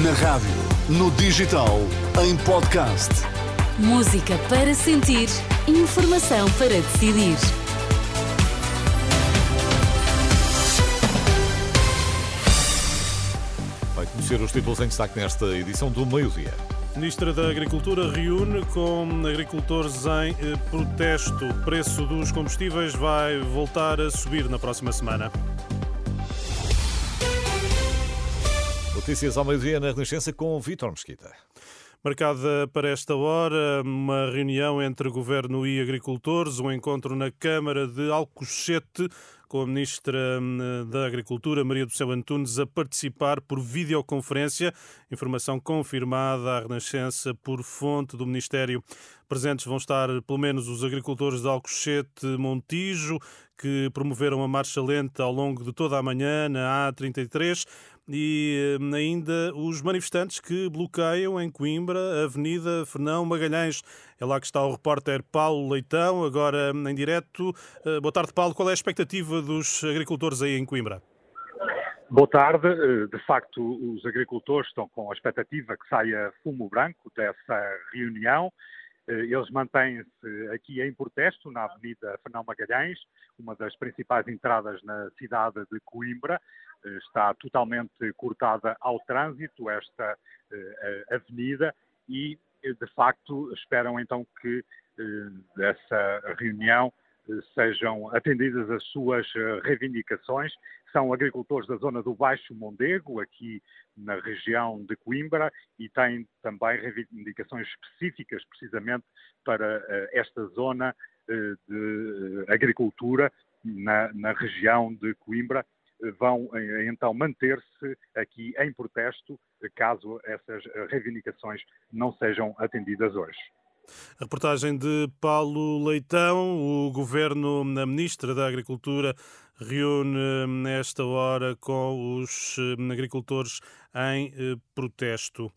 Na rádio, no digital, em podcast. Música para sentir, informação para decidir. Vai conhecer os títulos em destaque nesta edição do meio-dia. Ministra da Agricultura reúne com agricultores em eh, protesto. O preço dos combustíveis vai voltar a subir na próxima semana. Notícias ao meio-dia na Renascença com Vítor Mesquita. Marcada para esta hora uma reunião entre governo e agricultores, um encontro na Câmara de Alcochete com a Ministra hum, da Agricultura, Maria do Céu Antunes, a participar por videoconferência. Informação confirmada à Renascença por fonte do Ministério. Presentes vão estar pelo menos os agricultores de Alcochete Montijo, que promoveram a marcha lenta ao longo de toda a manhã na A33 e hum, ainda os manifestantes que bloqueiam em Coimbra a Avenida Fernão Magalhães. É lá que está o repórter Paulo Leitão, agora hum, em direto. Eh, boa tarde, Paulo. Qual é a expectativa dos agricultores aí em Coimbra? Boa tarde. Eh, de facto, os agricultores estão com a expectativa que saia fumo branco dessa reunião. Eh, eles mantêm-se aqui em protesto na Avenida Fernão Magalhães, uma das principais entradas na cidade de Coimbra. Está totalmente cortada ao trânsito esta eh, avenida e, de facto, esperam então que dessa eh, reunião eh, sejam atendidas as suas reivindicações. São agricultores da zona do Baixo Mondego, aqui na região de Coimbra, e têm também reivindicações específicas precisamente para esta zona de agricultura na, na região de Coimbra vão eh, então manter-se aqui em protesto caso essas reivindicações não sejam atendidas hoje. A reportagem de Paulo Leitão, o governo, a ministra da Agricultura, reúne nesta hora com os eh, agricultores em eh, protesto.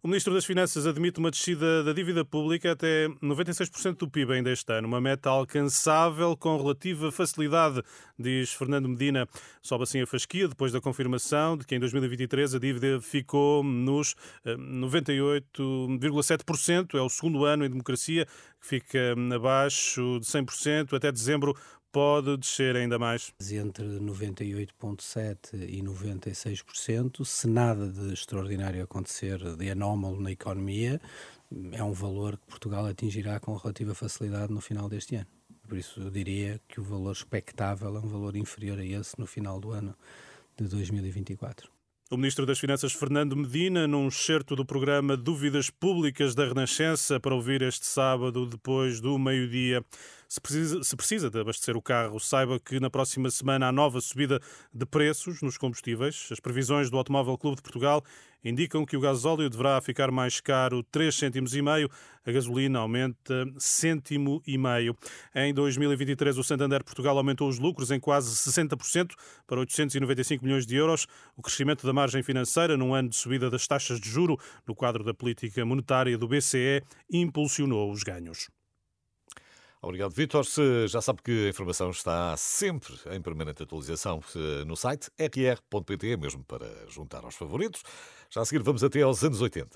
O Ministro das Finanças admite uma descida da dívida pública até 96% do PIB ainda este ano, uma meta alcançável com relativa facilidade, diz Fernando Medina. Sobe assim a fasquia depois da confirmação de que em 2023 a dívida ficou nos 98,7%. É o segundo ano em democracia que fica abaixo de 100%. Até dezembro pode descer ainda mais? Entre 98,7% e 96%, se nada de extraordinário acontecer de anómalo na economia, é um valor que Portugal atingirá com relativa facilidade no final deste ano. Por isso, eu diria que o valor expectável é um valor inferior a esse no final do ano de 2024. O Ministro das Finanças, Fernando Medina, num excerto do programa Dúvidas Públicas da Renascença, para ouvir este sábado, depois do meio-dia. Se precisa, se precisa de abastecer o carro, saiba que na próxima semana há nova subida de preços nos combustíveis. As previsões do Automóvel Clube de Portugal indicam que o gasóleo deverá ficar mais caro 3 cêntimos e meio, a gasolina aumenta cêntimo e meio. Em 2023, o Santander Portugal aumentou os lucros em quase 60% para 895 milhões de euros. O crescimento da margem financeira num ano de subida das taxas de juro no quadro da política monetária do BCE impulsionou os ganhos. Obrigado, Vitor. Já sabe que a informação está sempre em permanente atualização no site rr.pt, mesmo para juntar aos favoritos. Já a seguir vamos até aos anos 80.